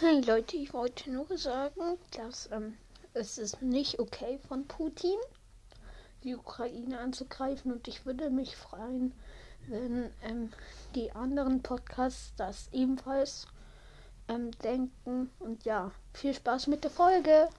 Hey Leute, ich wollte nur sagen, dass ähm, es ist nicht okay von Putin, die Ukraine anzugreifen und ich würde mich freuen, wenn ähm, die anderen Podcasts das ebenfalls ähm, denken. Und ja, viel Spaß mit der Folge.